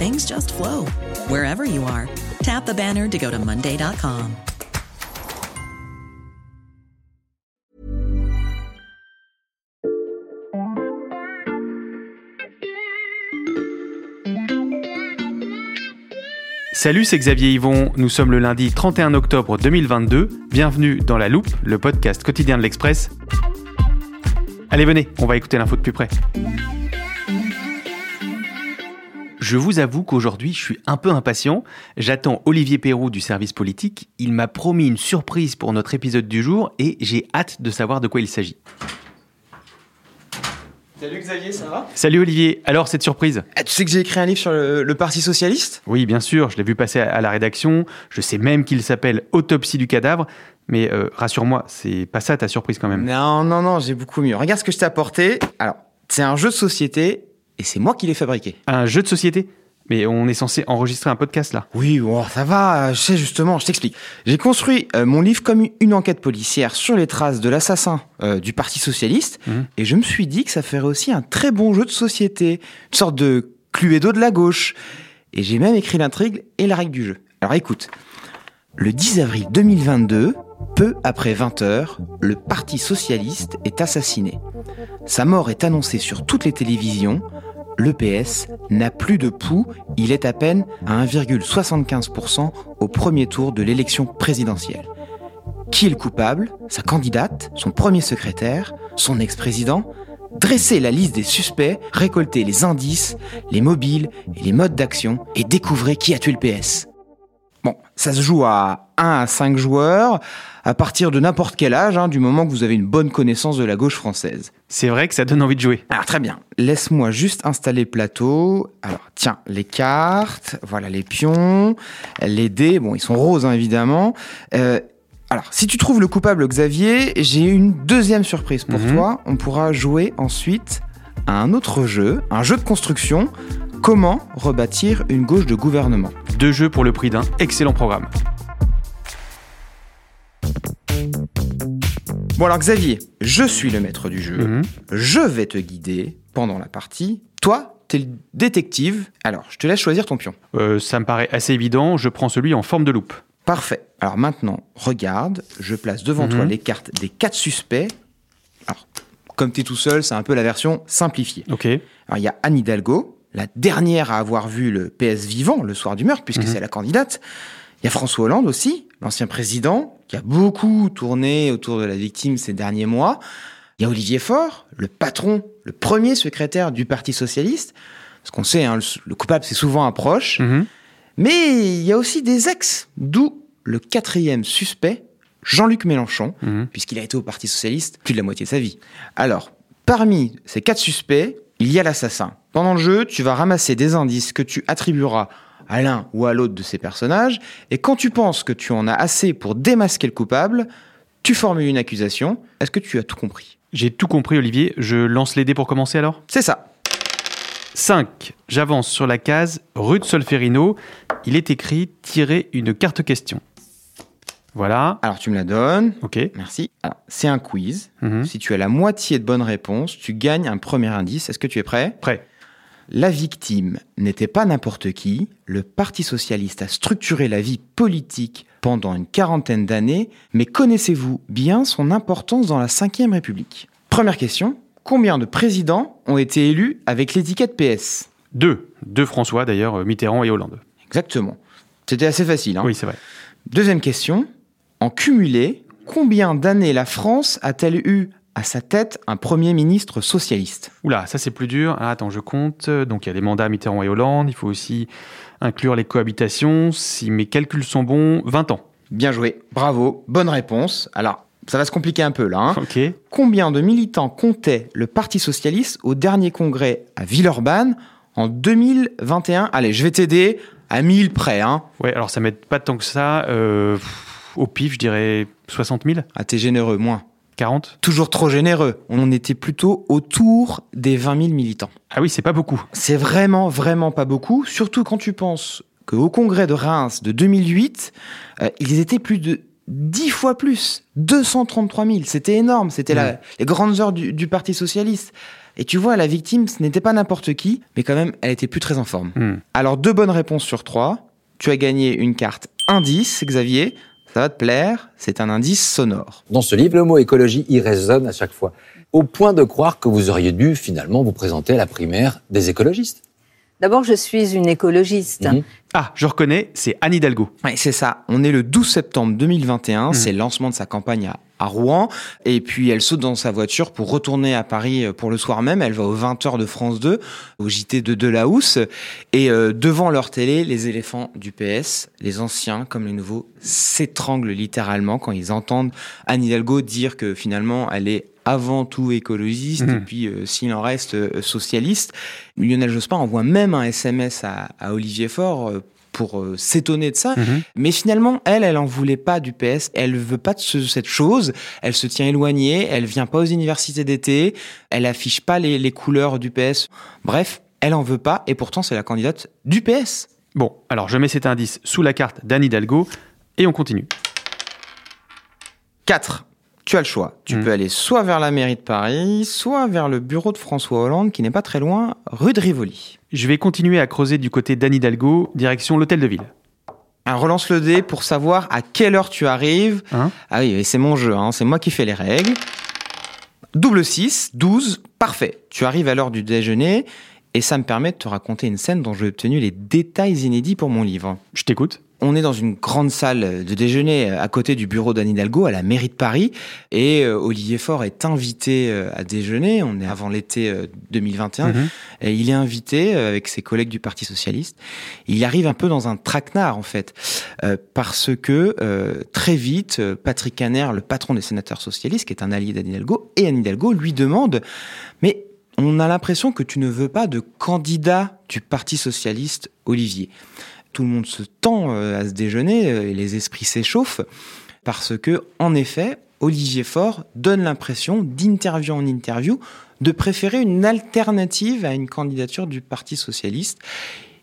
things just flow wherever you are. Tap the banner to go to Monday.com. Salut, c'est Xavier Yvon. Nous sommes le lundi 31 octobre 2022. Bienvenue dans La Loupe, le podcast quotidien de l'Express. Allez, venez, on va écouter l'info de plus près. Je vous avoue qu'aujourd'hui, je suis un peu impatient. J'attends Olivier Perroux du service politique. Il m'a promis une surprise pour notre épisode du jour et j'ai hâte de savoir de quoi il s'agit. Salut Xavier, ça va? Salut Olivier, alors cette surprise? Ah, Tu sais que j'ai écrit un livre sur le, le Parti Socialiste? Oui, bien sûr, je l'ai vu passer à, à la rédaction. Je sais même qu'il s'appelle Autopsie du cadavre. Mais euh, rassure-moi, c'est pas ça ta surprise quand même. Non, non, non, j'ai beaucoup mieux. Regarde ce que je t'ai apporté. Alors, c'est un jeu de société et c'est moi qui l'ai fabriqué. Un jeu de société mais on est censé enregistrer un podcast là. Oui, bon, ça va, je sais justement, je t'explique. J'ai construit euh, mon livre comme une enquête policière sur les traces de l'assassin euh, du Parti Socialiste, Mhm. et je me suis dit que ça ferait aussi un très bon jeu de société, une sorte de Cluedo de la gauche. Et j'ai même écrit l'intrigue et la règle du jeu. Alors écoute, le 10 avril 2022, peu après 20 heures, le Parti Socialiste est assassiné. Sa mort est annoncée sur toutes les télévisions. Le PS n'a plus de pouls, il est à peine à 1,75% au premier tour de l'élection présidentielle. Qui est le coupable? Sa candidate, son premier secrétaire, son ex-président? Dressez la liste des suspects, récoltez les indices, les mobiles et les modes d'action et découvrez qui a tué le PS. Bon, ça se joue à 1 à 5 joueurs, à partir de n'importe quel âge, hein, du moment que vous avez une bonne connaissance de la gauche française. C'est vrai que ça donne envie de jouer. Alors très bien, laisse-moi juste installer le plateau. Alors tiens, les cartes, voilà les pions, les dés, bon ils sont roses hein, évidemment. Euh, alors si tu trouves le coupable Xavier, j'ai une deuxième surprise pour Mhm. toi. On pourra jouer ensuite à un autre jeu, un jeu de construction. Comment rebâtir une gauche de gouvernement Deux jeux pour le prix d'un excellent programme. Bon alors Xavier, je suis le maître du jeu. Mhm. Je vais te guider pendant la partie. Toi, t'es le détective. Alors, je te laisse choisir ton pion. Euh, ça me paraît assez évident, je prends celui en forme de loupe. Parfait. Alors maintenant, regarde, je place devant Mhm. toi les cartes des quatre suspects. Alors, comme tu es tout seul, c'est un peu la version simplifiée. Ok. Alors, il y a Anne Hidalgo, la dernière à avoir vu le PS vivant le soir du meurtre, puisque Mhm. c'est la candidate. Il y a François Hollande aussi, l'ancien président, qui a beaucoup tourné autour de la victime ces derniers mois. Il y a Olivier Faure, le patron, le premier secrétaire du Parti Socialiste. Parce qu'on sait, hein, le, le coupable, c'est souvent un proche. Mhm. Mais il y a aussi des ex, d'où le quatrième suspect, Jean-Luc Mélenchon, Mhm. puisqu'il a été au Parti Socialiste plus de la moitié de sa vie. Alors, parmi ces quatre suspects, il y a l'assassin. Pendant le jeu, tu vas ramasser des indices que tu attribueras à l'un ou à l'autre de ces personnages, et quand tu penses que tu en as assez pour démasquer le coupable, tu formules une accusation. Est-ce que tu as tout compris? J'ai tout compris Olivier, je lance les dés pour commencer alors? C'est ça. 5. J'avance sur la case rue de Solferino. Il est écrit tirer une carte question. Voilà. Alors, tu me la donnes. Ok. Merci. Alors, c'est un quiz. Mhm. Si tu as la moitié de bonnes réponses, tu gagnes un premier indice. Est-ce que tu es prêt? Prêt. La victime n'était pas n'importe qui. Le Parti socialiste a structuré la vie politique pendant une quarantaine d'années, mais connaissez-vous bien son importance dans la Ve République? Première question. Combien de présidents ont été élus avec l'étiquette PS 2. Deux François d'ailleurs, euh, Mitterrand et Hollande. Exactement. C'était assez facile. hein. Oui, c'est vrai. Deuxième question. En cumulé, combien d'années la France a-t-elle eu à sa tête un Premier ministre socialiste? Oula, ça c'est plus dur. Ah, attends, je compte. Donc il y a des mandats Mitterrand et Hollande. Il faut aussi inclure les cohabitations. Si mes calculs sont bons, 20 ans. Bien joué. Bravo. Bonne réponse. Alors, ça va se compliquer un peu là. hein. Ok. Combien de militants comptait le Parti socialiste au dernier congrès à Villeurbanne en 2021 Allez, je vais t'aider à 1000 près. Hein. Ouais, alors ça m'aide pas tant que ça. Euh, au pif, je dirais 60 000, Ah, t'es généreux, moins. 40. Toujours trop généreux. On était plutôt autour des 20 000 militants. Ah oui, c'est pas beaucoup. C'est vraiment, vraiment pas beaucoup, surtout quand tu penses qu'au congrès de Reims de 2008, euh, ils étaient plus de 10 fois plus, 233 000. C'était énorme, c'était les grandes heures du, du Parti socialiste. Et tu vois, la victime, ce n'était pas n'importe qui, mais quand même, elle était plus très en forme. Hmm. Alors, deux bonnes réponses sur trois. Tu as gagné une carte indice, Xavier. Ça va te plaire, c'est un indice sonore. Dans ce livre, le mot écologie y résonne à chaque fois, au point de croire que vous auriez dû finalement vous présenter à la primaire des écologistes. D'abord, je suis une écologiste. Mhm. Ah, je reconnais, c'est Anne Hidalgo. Ouais, c'est ça. On est le 12 septembre 2021. Mhm. C'est le lancement de sa campagne à, à Rouen. Et puis, elle saute dans sa voiture pour retourner à Paris euh, pour le soir même. Elle va aux 20h de France 2, au JT de Delahousse. Et euh, devant leur télé, les éléphants du PS, les anciens comme les nouveaux, s'étranglent littéralement quand ils entendent Anne Hidalgo dire que finalement, elle est avant tout écologiste et puis euh, s'il en reste euh, socialiste. Lionel Jospin envoie même un SMS à, à Olivier Faure euh, pour s'étonner de ça. Mhm. Mais finalement, elle, elle en voulait pas du PS. Elle veut pas de ce- cette chose. Elle se tient éloignée. Elle vient pas aux universités d'été. Elle affiche pas les, les couleurs du PS. Bref, elle en veut pas. Et pourtant, c'est la candidate du PS. Bon, alors je mets cet indice sous la carte d'Anne Hidalgo et on continue. 4. Tu as le choix. Tu Mhm. peux aller soit vers la mairie de Paris, soit vers le bureau de François Hollande, qui n'est pas très loin, rue de Rivoli. Je vais continuer à creuser du côté d'Anne Hidalgo, direction l'hôtel de ville. Un relance le dé pour savoir à quelle heure tu arrives. Hein ah oui, c'est mon jeu, hein, c'est moi qui fais les règles. Double 6, 12, parfait. Tu arrives à l'heure du déjeuner et ça me permet de te raconter une scène dont j'ai obtenu les détails inédits pour mon livre. Je t'écoute. On est dans une grande salle de déjeuner à côté du bureau d'Anne Hidalgo à la mairie de Paris et euh, Olivier Faure est invité euh, à déjeuner. On est avant l'été euh, 2021 Mhm. et il est invité euh, avec ses collègues du Parti socialiste. Il arrive un peu dans un traquenard en fait, euh, parce que euh, très vite, euh, Patrick Caner, le patron des sénateurs socialistes, qui est un allié d'Anne Hidalgo, et Anne Hidalgo lui demande, mais on a l'impression que tu ne veux pas de candidat du Parti socialiste, Olivier. Tout le monde se tend euh, à ce déjeuner euh, et les esprits s'échauffent parce que, en effet, Olivier Faure donne l'impression, d'interview en interview, de préférer une alternative à une candidature du Parti socialiste.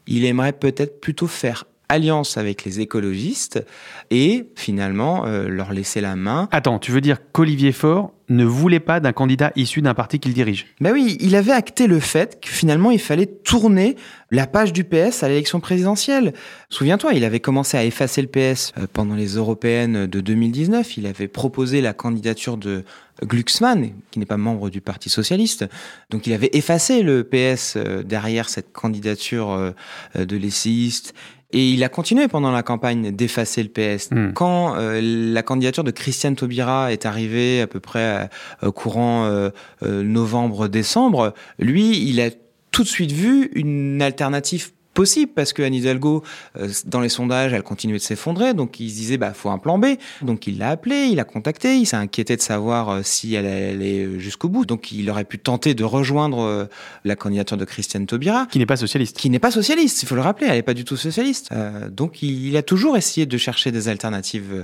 Il aimerait peut-être plutôt faire alliance avec les écologistes et finalement euh, leur laisser la main. Attends, tu veux dire qu'Olivier Faure ne voulait pas d'un candidat issu d'un parti qu'il dirige? Ben oui, il avait acté le fait que finalement il fallait tourner la page du PS à l'élection présidentielle. Souviens-toi, il avait commencé à effacer le PS euh, pendant les européennes de 2019. Il avait proposé la candidature de Glucksmann, qui n'est pas membre du Parti socialiste. Donc il avait effacé le PS euh, derrière cette candidature euh, de l'essayiste. Et il a continué pendant la campagne d'effacer le PS. Hmm. Quand euh, la candidature de Christiane Taubira est arrivée à peu près euh, courant euh, euh, novembre-décembre, lui, il a tout de suite vu une alternative possible parce que Anne Hidalgo, euh, dans les sondages, elle continuait de s'effondrer, donc il se disait bah faut un plan B. Donc il l'a appelé, il a contacté, il s'est inquiété de savoir euh, si elle allait jusqu'au bout. Donc il aurait pu tenter de rejoindre euh, la candidature de Christiane Taubira Qui n'est pas socialiste. qui n'est pas socialiste, il faut le rappeler, elle n'est pas du tout socialiste. Euh, donc il, il a toujours essayé de chercher des alternatives euh,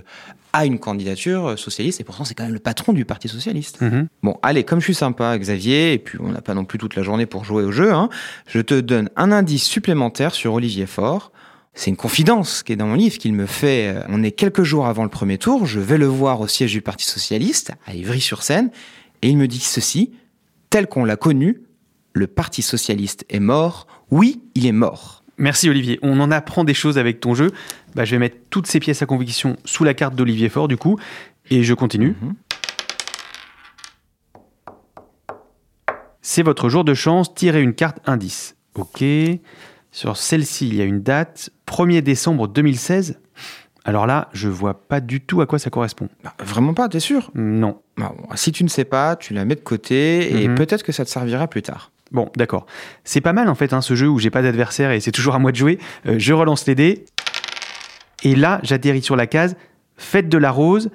à une candidature socialiste, et pourtant c'est quand même le patron du Parti socialiste. Mhm. Bon, allez, comme je suis sympa, Xavier, et puis on n'a pas non plus toute la journée pour jouer au jeu, hein, je te donne un indice supplémentaire sur Olivier Faure. C'est une confidence qui est dans mon livre qu'il me fait. euh, On est quelques jours avant le premier tour, je vais le voir au siège du Parti socialiste, à Ivry-sur-Seine, et il me dit ceci, tel qu'on l'a connu, le Parti socialiste est mort, oui, il est mort. Merci Olivier. On en apprend des choses avec ton jeu. Bah, je vais mettre toutes ces pièces à conviction sous la carte d'Olivier Faure du coup. Et je continue. Mhm. C'est votre jour de chance, tirez une carte indice. Ok. Sur celle-ci, il y a une date, 1er décembre 2016. Alors là, je vois pas du tout à quoi ça correspond. Bah, vraiment pas, t'es sûr? Non. Bah, Si tu ne sais pas, tu la mets de côté et Mhm. peut-être que ça te servira plus tard. Bon, d'accord. C'est pas mal en fait, hein, ce jeu où j'ai pas d'adversaire et c'est toujours à moi de jouer. Euh, je relance les dés. Et là, j'atterris sur la case Fête de la Rose.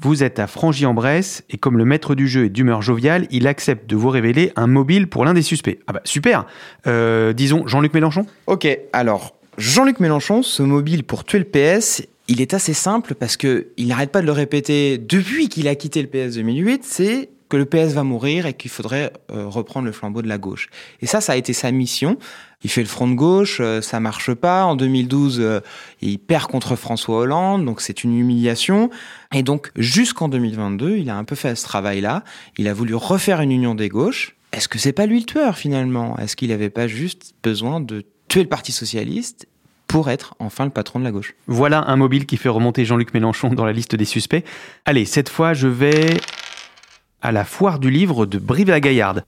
Vous êtes à Frangy-en-Bresse et comme le maître du jeu est d'humeur joviale, il accepte de vous révéler un mobile pour l'un des suspects. Ah bah super Euh, Disons Jean-Luc Mélenchon Ok, alors Jean-Luc Mélenchon, ce mobile pour tuer le PS, il est assez simple parce que il n'arrête pas de le répéter depuis qu'il a quitté le PS 2008, c'est que le PS va mourir et qu'il faudrait euh, reprendre le flambeau de la gauche. Et ça, ça a été sa mission. Il fait le front de gauche, euh, ça marche pas. En 2012, euh, il perd contre François Hollande, donc c'est une humiliation. Et donc jusqu'en 2022, il a un peu fait ce travail-là. Il a voulu refaire une union des gauches. Est-ce que c'est pas lui le tueur finalement? Est-ce qu'il n'avait pas juste besoin de tuer le Parti socialiste pour être enfin le patron de la gauche? Voilà un mobile qui fait remonter Jean-Luc Mélenchon dans la liste des suspects. Allez, cette fois, je vais à la foire du livre de Brive-la-Gaillarde.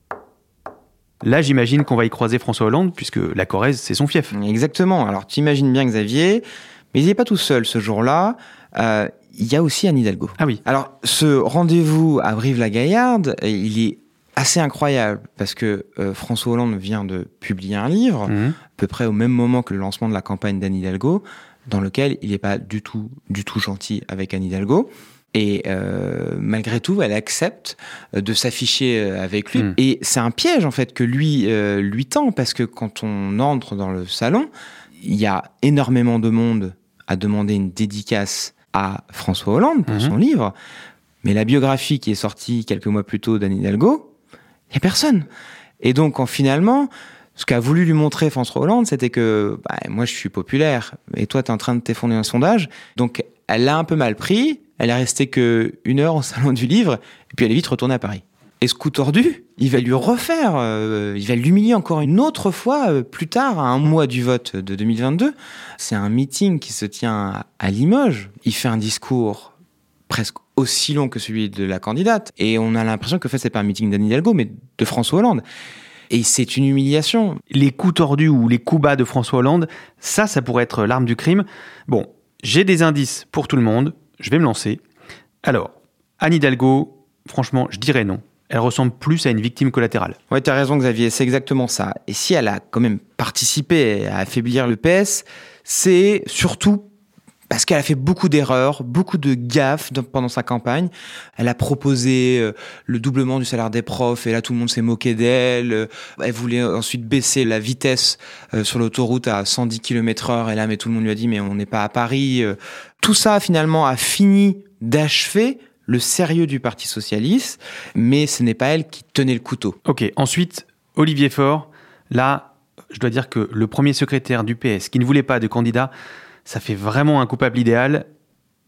Là, j'imagine qu'on va y croiser François Hollande, puisque la Corrèze, c'est son fief. Exactement. Alors tu imagines bien Xavier, mais il n'est pas tout seul ce jour-là. Euh, Il y a aussi Anne Hidalgo. Ah oui. Alors, ce rendez-vous à Brive-la-Gaillarde, il est assez incroyable parce que euh, François Hollande vient de publier un livre, Mhm. à peu près au même moment que le lancement de la campagne d'Anne Hidalgo, dans lequel il n'est pas du tout, du tout gentil avec Anne Hidalgo. Et euh, malgré tout, elle accepte euh, de s'afficher euh, avec lui. Mm. Et c'est un piège en fait que lui euh, lui tend parce que quand on entre dans le salon, il y a énormément de monde à demander une dédicace à François Hollande pour Mhm. son livre. Mais la biographie qui est sortie quelques mois plus tôt d'Anne Hidalgo, il n'y a personne. Et donc, en, finalement, ce qu'a voulu lui montrer François Hollande, c'était que bah, moi, je suis populaire et toi, tu es en train de t'effondrer un sondage. Donc, elle l'a un peu mal pris. Elle est restée que une heure au salon du livre et puis elle est vite retournée à Paris. Et ce coup tordu, il va lui refaire, euh, il va l'humilier encore une autre fois euh, plus tard, à un mois du vote de 2022. C'est un meeting qui se tient à- Limoges. Il fait un discours presque aussi long que celui de la candidate. Et on a l'impression que en fait, c'est pas un meeting d'Anne Hidalgo, mais de François Hollande. Et c'est une humiliation. Les coups tordus ou les coups bas de François Hollande, ça, ça pourrait être l'arme du crime. Bon, j'ai des indices pour tout le monde. Je vais me lancer. Alors, Anne Hidalgo, franchement, je dirais non. Elle ressemble plus à une victime collatérale. Ouais, tu as raison, Xavier, c'est exactement ça. Et si elle a quand même participé à affaiblir le PS, c'est surtout parce qu'elle a fait beaucoup d'erreurs, beaucoup de gaffes pendant sa campagne. Elle a proposé euh, le doublement du salaire des profs et là tout le monde s'est moqué d'elle. Euh, Elle voulait ensuite baisser la vitesse euh, sur l'autoroute à 110 km heure et là mais tout le monde lui a dit mais on n'est pas à Paris. Tout ça finalement a fini d'achever le sérieux du Parti socialiste, mais ce n'est pas elle qui tenait le couteau. Ok, ensuite, Olivier Faure. Là, je dois dire que le premier secrétaire du PS qui ne voulait pas de candidat, ça fait vraiment un coupable idéal.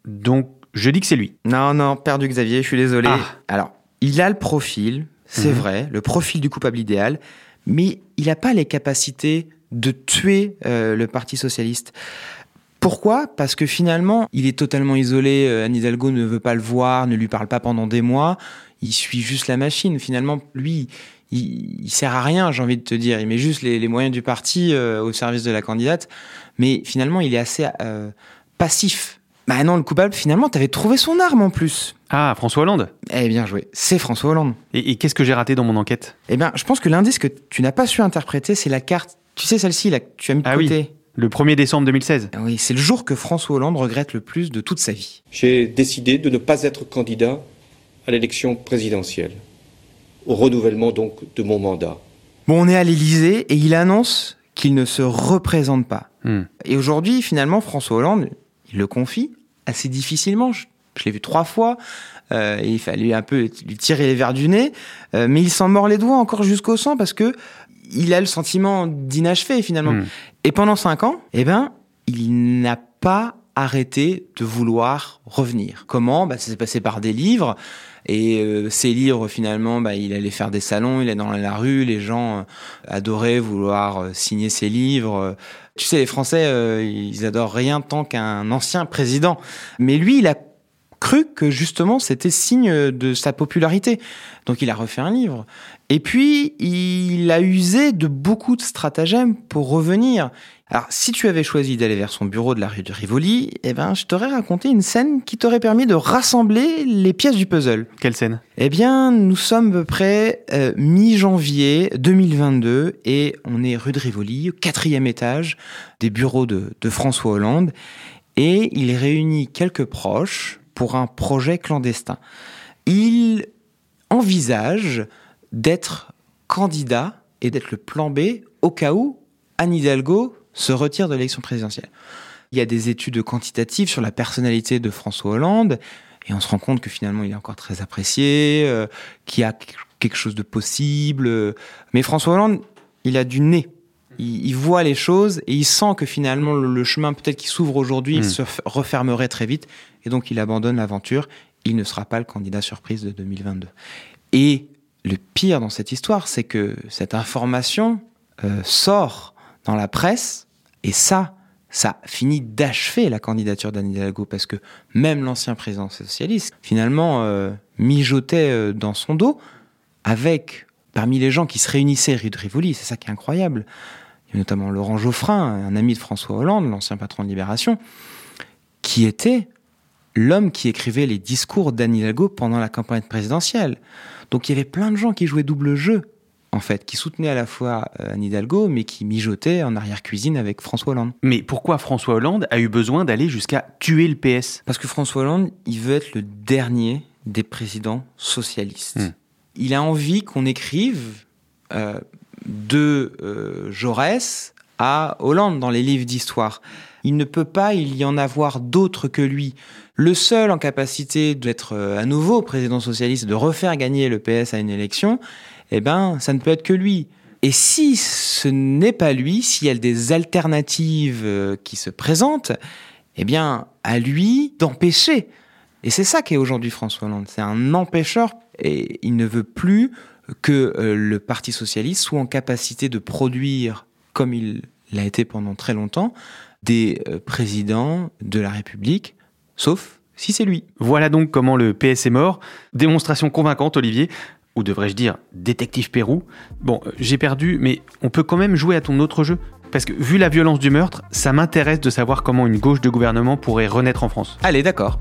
Donc, je dis que c'est lui. Non, non, perdu Xavier, je suis désolé. Ah. Alors, il a le profil, c'est Mhm. vrai, le profil du coupable idéal, mais il n'a pas les capacités de tuer euh, le Parti socialiste. Pourquoi? Parce que finalement, il est totalement isolé. euh, Anne Hidalgo ne veut pas le voir, ne lui parle pas pendant des mois. Il suit juste la machine. Finalement, lui, il, il sert à rien, j'ai envie de te dire. Il met juste les, les moyens du parti euh, au service de la candidate. Mais finalement, il est assez euh, passif. Bah non, le coupable, finalement, t'avais trouvé son arme en plus. Ah, François Hollande. Eh bien joué, c'est François Hollande. Et, et qu'est-ce que j'ai raté dans mon enquête? Eh bien, je pense que l'indice que tu n'as pas su interpréter, c'est la carte. Tu sais, celle-ci, là, que tu as mis de Ah oui. côté. Le 1er décembre 2016. Ah Oui, c'est le jour que François Hollande regrette le plus de toute sa vie. J'ai décidé de ne pas être candidat à l'élection présidentielle, au renouvellement donc de mon mandat. Bon, on est à l'Élysée et il annonce qu'il ne se représente pas. Hmm. Et aujourd'hui, finalement, François Hollande, il le confie assez difficilement. Je, je l'ai vu trois fois. euh, et il fallait un peu lui tirer les verres du nez. euh, mais il s'en mord les doigts encore jusqu'au sang parce que il a le sentiment d'inachevé finalement. Hmm. Et pendant cinq ans, eh ben, il n'a pas arrêté de vouloir revenir. Comment? Bah, Ça s'est passé par des livres. Et euh, ces livres, finalement, bah, il allait faire des salons, il est dans la rue, les gens euh, adoraient vouloir euh, signer ses livres. Tu sais, les Français, euh, ils adorent rien tant qu'un ancien président. Mais lui, il a cru que justement c'était signe de sa popularité. Donc il a refait un livre. Et puis il a usé de beaucoup de stratagèmes pour revenir. Alors si tu avais choisi d'aller vers son bureau de la rue de Rivoli, eh ben je t'aurais raconté une scène qui t'aurait permis de rassembler les pièces du puzzle. Quelle scène? Eh bien, nous sommes à peu près euh, mi-janvier 2022 et on est rue de Rivoli, au quatrième étage des bureaux de, de François Hollande et il réunit quelques proches pour un projet clandestin. Il envisage d'être candidat et d'être le plan B au cas où Anne Hidalgo se retire de l'élection présidentielle. Il y a des études quantitatives sur la personnalité de François Hollande et on se rend compte que finalement il est encore très apprécié, euh, qu'il y a quelque chose de possible. Mais François Hollande, il a du nez. Il, il voit les choses et il sent que finalement le, le chemin peut-être qui s'ouvre aujourd'hui, il Mm. se refermerait très vite et donc il abandonne l'aventure. Il ne sera pas le candidat surprise de 2022. Et le pire dans cette histoire, c'est que cette information euh, sort dans la presse et ça, ça finit d'achever la candidature d'Anne Hidalgo parce que même l'ancien président socialiste, finalement, euh, mijotait euh, dans son dos avec, parmi les gens qui se réunissaient rue de Rivoli, c'est ça qui est incroyable, il y a notamment Laurent Geoffrin, un ami de François Hollande, l'ancien patron de Libération, qui était l'homme qui écrivait les discours d'Anne Hidalgo pendant la campagne présidentielle. Donc il y avait plein de gens qui jouaient double jeu, en fait, qui soutenaient à la fois euh, Anne Hidalgo, mais qui mijotaient en arrière-cuisine avec François Hollande. Mais pourquoi François Hollande a eu besoin d'aller jusqu'à tuer le PS Parce que François Hollande, il veut être le dernier des présidents socialistes. Hmm. Il a envie qu'on écrive euh, de euh, Jaurès à Hollande dans les livres d'histoire. Il ne peut pas il y en avoir d'autres que lui. Le seul en capacité d'être euh, à nouveau président socialiste, de refaire gagner le PS à une élection, eh ben, ça ne peut être que lui. Et si ce n'est pas lui, s'il y a des alternatives euh, qui se présentent, eh bien, à lui d'empêcher. Et c'est ça qu'est aujourd'hui François Hollande. C'est un empêcheur et il ne veut plus que euh, le Parti socialiste soit en capacité de produire, comme il l'a été pendant très longtemps, des euh, présidents de la République, sauf si c'est lui. Voilà donc comment le PS est mort. Démonstration convaincante, Olivier. Ou devrais-je dire, détective Pérou. Bon, euh, j'ai perdu, mais on peut quand même jouer à ton autre jeu. Parce que vu la violence du meurtre, ça m'intéresse de savoir comment une gauche de gouvernement pourrait renaître en France. Allez, d'accord.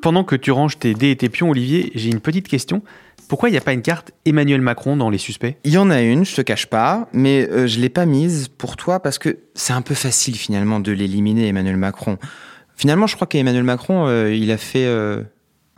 Pendant que tu ranges tes dés et tes pions, Olivier, j'ai une petite question. Pourquoi il n'y a pas une carte Emmanuel Macron dans les suspects? Il y en a une, je te cache pas, mais euh, je l'ai pas mise pour toi parce que c'est un peu facile finalement de l'éliminer, Emmanuel Macron. Finalement, je crois qu'Emmanuel Macron, euh, il a fait euh,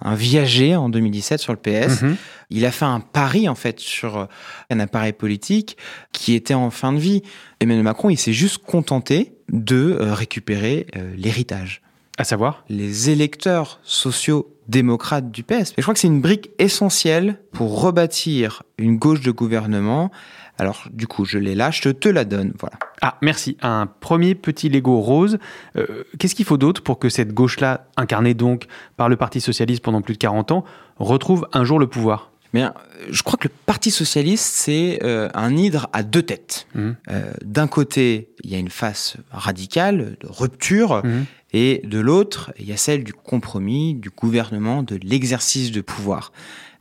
un viager en 2017 sur le PS. Mhm. Il a fait un pari en fait sur un appareil politique qui était en fin de vie. Emmanuel Macron, il s'est juste contenté de euh, récupérer l'héritage À savoir les électeurs sociaux-démocrates du PS. Et je crois que c'est une brique essentielle pour rebâtir une gauche de gouvernement. Alors, du coup, je l'ai là, je te la donne. Voilà. Ah, merci. Un premier petit Lego rose. Euh, Qu'est-ce qu'il faut d'autre pour que cette gauche-là, incarnée donc par le Parti Socialiste pendant plus de 40 ans, retrouve un jour le pouvoir? Euh, je crois que le Parti socialiste, c'est euh, un hydre à deux têtes. Mhm. Euh, D'un côté, il y a une face radicale, de rupture, Mhm. Et de l'autre, il y a celle du compromis, du gouvernement, de l'exercice de pouvoir.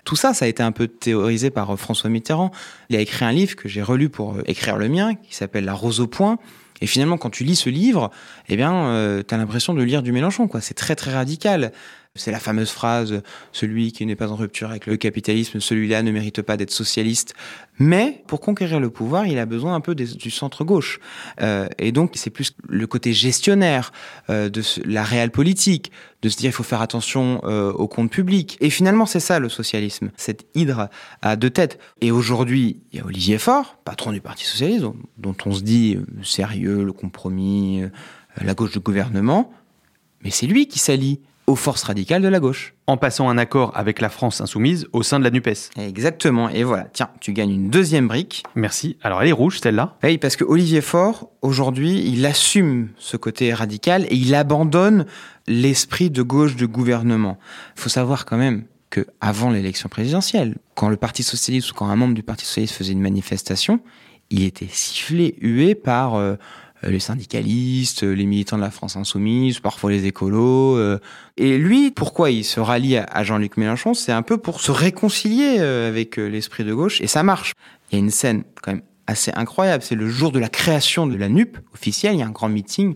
Tout ça, ça a été un peu théorisé par euh, François Mitterrand. Il a écrit un livre que j'ai relu pour euh, écrire le mien, qui s'appelle La Rose au point. Et finalement, quand tu lis ce livre, eh bien, euh, t'as l'impression de lire du Mélenchon, quoi. C'est très très radical. C'est la fameuse phrase celui qui n'est pas en rupture avec le capitalisme, celui-là ne mérite pas d'être socialiste. Mais pour conquérir le pouvoir, il a besoin un peu du centre gauche. Euh, et donc c'est plus le côté gestionnaire euh, de la réelle politique, de se dire il faut faire attention euh, au compte public. Et finalement c'est ça le socialisme, cette hydre à deux têtes. Et aujourd'hui il y a Olivier Faure, patron du Parti socialiste, dont, dont on se dit sérieux, le compromis, la gauche du gouvernement. Mais c'est lui qui s'allie aux forces radicales de la gauche. En passant un accord avec la France insoumise au sein de la NUPES. Exactement. Et voilà, tiens, tu gagnes une deuxième brique. Merci. Alors elle est rouge, celle-là. Oui, parce que Olivier Faure, aujourd'hui, il assume ce côté radical et il abandonne l'esprit de gauche du gouvernement. Il faut savoir quand même que avant l'élection présidentielle, quand le Parti socialiste ou quand un membre du Parti socialiste faisait une manifestation, il était sifflé, hué par euh, les syndicalistes, les militants de la France insoumise, parfois les écolos. euh. Et lui, pourquoi il se rallie à- Jean-Luc Mélenchon C'est un peu pour se réconcilier euh, avec euh, l'esprit de gauche, et ça marche. Il y a une scène quand même assez incroyable, c'est le jour de la création de la NUP officielle, il y a un grand meeting,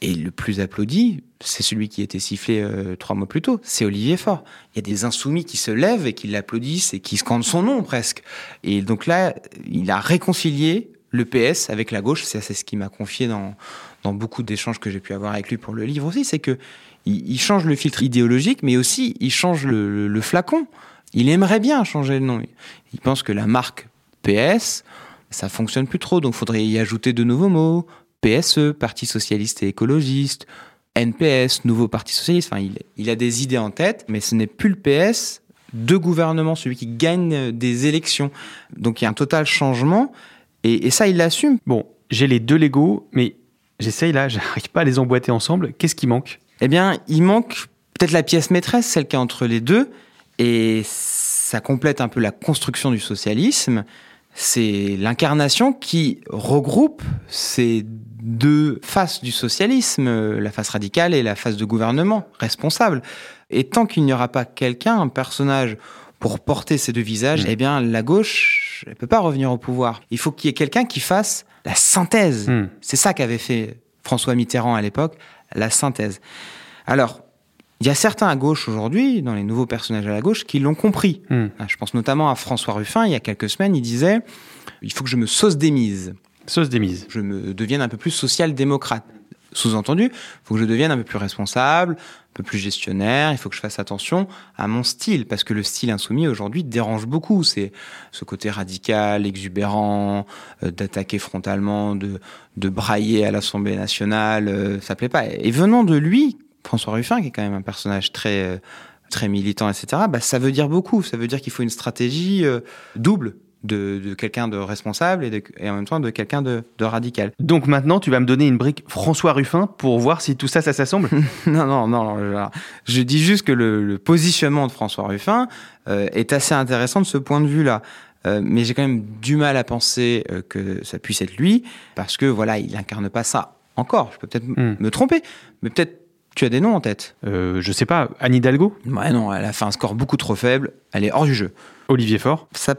et le plus applaudi, c'est celui qui était sifflé euh, trois mois plus tôt, c'est Olivier Faure. Il y a des insoumis qui se lèvent et qui l'applaudissent et qui scandent son nom presque. Et donc là, il a réconcilié le PS avec la gauche, c'est ce qui m'a confié dans, dans beaucoup d'échanges que j'ai pu avoir avec lui pour le livre aussi, c'est que il, il change le filtre idéologique, mais aussi il change le, flacon. Il aimerait bien changer le nom. Il pense que la marque PS, ça fonctionne plus trop, donc faudrait y ajouter de nouveaux mots. PSE, Parti socialiste et écologiste, NPS, nouveau Parti socialiste. Enfin, il, il a des idées en tête, mais ce n'est plus le PS de gouvernement, celui qui gagne des élections. Donc il y a un total changement, et, et ça, il l'assume. Bon, j'ai les deux Lego, mais j'essaye là, j'arrive pas à les emboîter ensemble. Qu'est-ce qui manque? Eh bien, il manque peut-être la pièce maîtresse, celle qui est entre les deux, et ça complète un peu la construction du socialisme. C'est l'incarnation qui regroupe ces deux faces du socialisme, la face radicale et la face de gouvernement responsable. Et tant qu'il n'y aura pas quelqu'un, un personnage pour porter ces deux visages, eh bien, la gauche, elle peut pas revenir au pouvoir. Il faut qu'il y ait quelqu'un qui fasse la synthèse. Hmm. C'est ça qu'avait fait François Mitterrand à l'époque, la synthèse. Alors, il y a certains à gauche aujourd'hui, dans les nouveaux personnages à la gauche, qui l'ont compris. Hmm. Ah, Je pense notamment à François Ruffin, il y a quelques semaines, il disait il faut que je me sauce démise, Sauce démise. je me devienne un peu plus social-démocrate. Sous-entendu, il faut que je devienne un peu plus responsable, un peu plus gestionnaire, il faut que je fasse attention à mon style, parce que le style insoumis aujourd'hui dérange beaucoup. C'est ce côté radical, exubérant, euh, d'attaquer frontalement, de, de brailler à l'Assemblée nationale, euh, ça plaît pas. Et venant de lui, François Ruffin, qui est quand même un personnage très, euh, très militant, etc., bah, ça veut dire beaucoup. Ça veut dire qu'il faut une stratégie euh, double de, de quelqu'un de responsable et, de- et en même temps de quelqu'un de, de radical. Donc maintenant, tu vas me donner une brique François Ruffin pour voir si tout ça, ça s'assemble non, non, non. Je, je dis juste que le, le positionnement de François Ruffin euh, est assez intéressant de ce point de vue-là. Euh, mais j'ai quand même du mal à penser euh, que ça puisse être lui, parce que voilà, il incarne pas ça encore. Je peux peut-être Hmm. me tromper, mais peut-être tu as des noms en tête. euh, Je sais pas, Anne Hidalgo? Ouais, non, elle a fait un score beaucoup trop faible. Elle est hors du jeu. Olivier Faure? Ça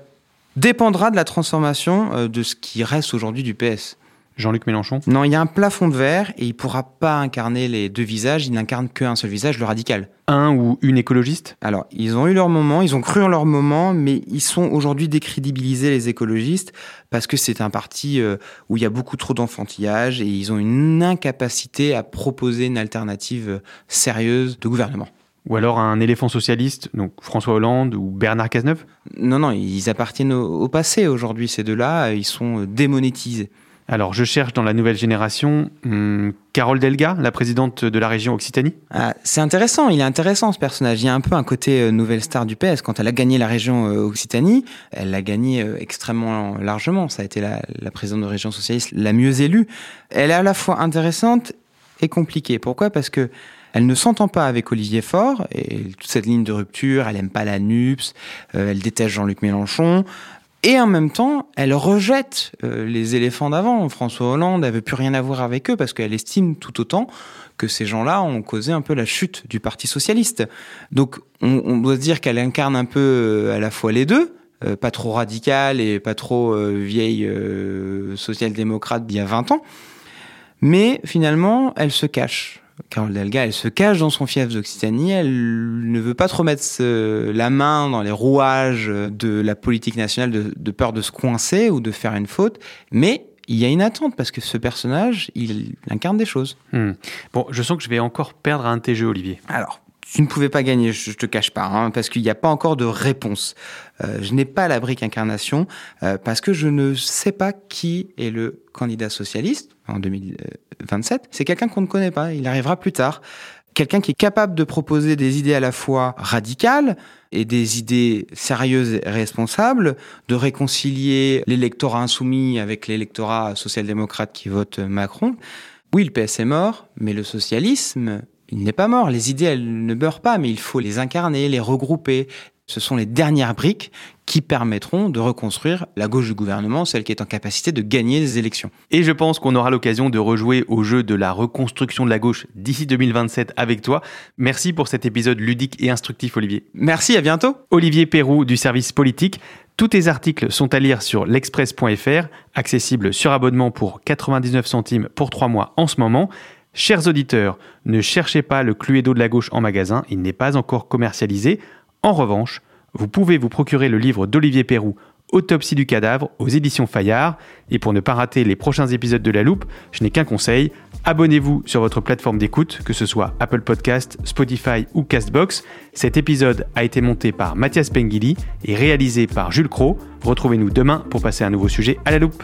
dépendra de la transformation euh, de ce qui reste aujourd'hui du PS. Jean-Luc Mélenchon Non, il y a un plafond de verre et il pourra pas incarner les deux visages. Il n'incarne qu'un seul visage, le radical. Un ou une écologiste? Alors, ils ont eu leur moment, ils ont cru en leur moment, mais ils sont aujourd'hui décrédibilisés, les écologistes, parce que c'est un parti euh, où il y a beaucoup trop d'enfantillage et ils ont une incapacité à proposer une alternative euh, sérieuse de gouvernement. Ou alors un éléphant socialiste, donc François Hollande ou Bernard Cazeneuve? Non, non, ils appartiennent au, au passé aujourd'hui, ces deux-là, ils sont euh, démonétisés. Alors je cherche dans la nouvelle génération hum, Carole Delga, la présidente de la région Occitanie? Ah, c'est intéressant, il est intéressant ce personnage. Il y a un peu un côté euh, nouvelle star du PS. Quand elle a gagné la région euh, Occitanie, elle l'a gagné euh, extrêmement largement. Ça a été la, la présidente de région socialiste la mieux élue. Elle est à la fois intéressante et compliquée. Pourquoi? Parce que elle ne s'entend pas avec Olivier Faure et toute cette ligne de rupture. Elle aime pas la NUPS, euh, elle déteste Jean-Luc Mélenchon. Et en même temps, elle rejette euh, les éléphants d'avant. François Hollande, elle veut plus rien avoir avec eux parce qu'elle estime tout autant que ces gens-là ont causé un peu la chute du Parti socialiste. Donc, on, doit se dire qu'elle incarne un peu euh, à la fois les deux, pas trop radicale et pas trop vieille social-démocrate d'il y a 20 ans. Mais finalement, elle se cache. Carole Delga, elle se cache dans son fief d'Occitanie. Elle ne veut pas trop mettre ce- la main dans les rouages de la politique nationale de, de peur de se coincer ou de faire une faute. Mais il y a une attente parce que ce personnage, il incarne des choses. Hmm. Bon, je sens que je vais encore perdre un jeux, Olivier. Alors, tu ne pouvais pas gagner, je je te cache pas, hein, parce qu'il n'y a pas encore de réponse. Euh, je n'ai pas la brique incarnation euh, parce que je ne sais pas qui est le candidat socialiste en 2027. C'est quelqu'un qu'on ne connaît pas, il arrivera plus tard. Quelqu'un qui est capable de proposer des idées à la fois radicales et des idées sérieuses et responsables, de réconcilier l'électorat insoumis avec l'électorat social-démocrate qui vote Macron. Oui, le PS est mort, mais le socialisme, il n'est pas mort. Les idées, elles ne meurent pas, mais il faut les incarner, les regrouper. Ce sont les dernières briques qui permettront de reconstruire la gauche du gouvernement, celle qui est en capacité de gagner les élections. Et je pense qu'on aura l'occasion de rejouer au jeu de la reconstruction de la gauche d'ici 2027 avec toi. Merci pour cet épisode ludique et instructif, Olivier. Merci, à bientôt. Olivier Perrou du service politique. Tous tes articles sont à lire sur l'express.fr, accessible sur abonnement pour 99 centimes pour 3 mois en ce moment. Chers auditeurs, ne cherchez pas le Cluedo de la gauche en magasin, il n'est pas encore commercialisé. En revanche, vous pouvez vous procurer le livre d'Olivier Perrou, Autopsie du cadavre, aux éditions Fayard. Et pour ne pas rater les prochains épisodes de La Loupe, je n'ai qu'un conseil, abonnez-vous sur votre plateforme d'écoute, que ce soit Apple Podcast, Spotify ou Castbox. Cet épisode a été monté par Mathias Pengili et réalisé par Jules Cro. Retrouvez-nous demain pour passer un nouveau sujet à La Loupe.